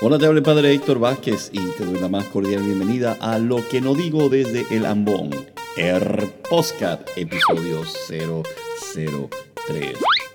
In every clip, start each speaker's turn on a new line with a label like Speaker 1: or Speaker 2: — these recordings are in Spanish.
Speaker 1: Hola, te habla padre Héctor Vázquez y te doy la más cordial bienvenida a Lo que no digo desde el Ambón, el Postcat, episodio 003.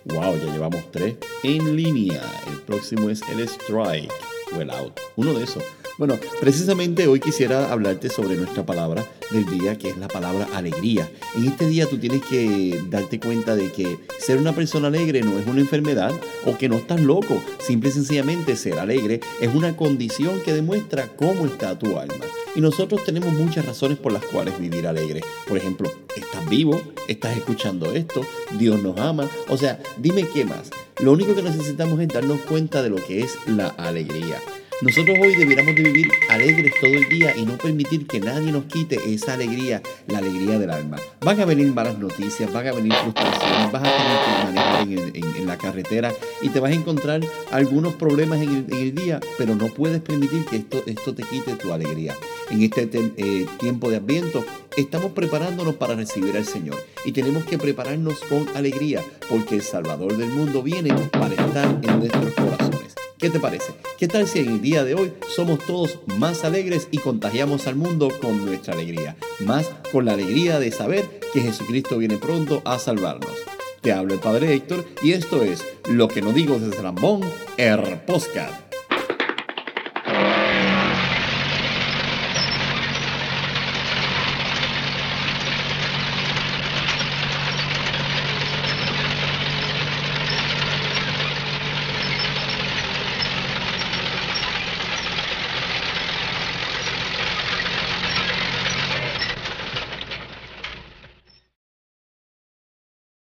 Speaker 1: Wow, ya llevamos tres en línea. El próximo es el Strike o Out. Uno de esos. Bueno, precisamente hoy quisiera hablarte sobre nuestra palabra del día, que es la palabra alegría. En este día tú tienes que darte cuenta de que ser una persona alegre no es una enfermedad o que no estás loco. Simple y sencillamente ser alegre es una condición que demuestra cómo está tu alma. Y nosotros tenemos muchas razones por las cuales vivir alegre. Por ejemplo, estás vivo, estás escuchando esto, Dios nos ama. O sea, dime qué más. Lo único que necesitamos es darnos cuenta de lo que es la alegría. Nosotros hoy debiéramos de vivir alegres todo el día y no permitir que nadie nos quite esa alegría, la alegría del alma. Van a venir malas noticias, van a venir frustraciones, vas a tener que manejar en, la carretera y te vas a encontrar algunos problemas en el, día, pero no puedes permitir que esto, esto te quite tu alegría. En este eh, tiempo de adviento estamos preparándonos para recibir al Señor y tenemos que prepararnos con alegría porque el Salvador del mundo viene para estar en nuestros corazones. ¿Qué te parece? ¿Qué tal si en el día de hoy somos todos más alegres y contagiamos al mundo con nuestra alegría? Más con la alegría de saber que Jesucristo viene pronto a salvarnos. Te habla el Padre Héctor y esto es Lo que no digo desde Rambón, el Postcard.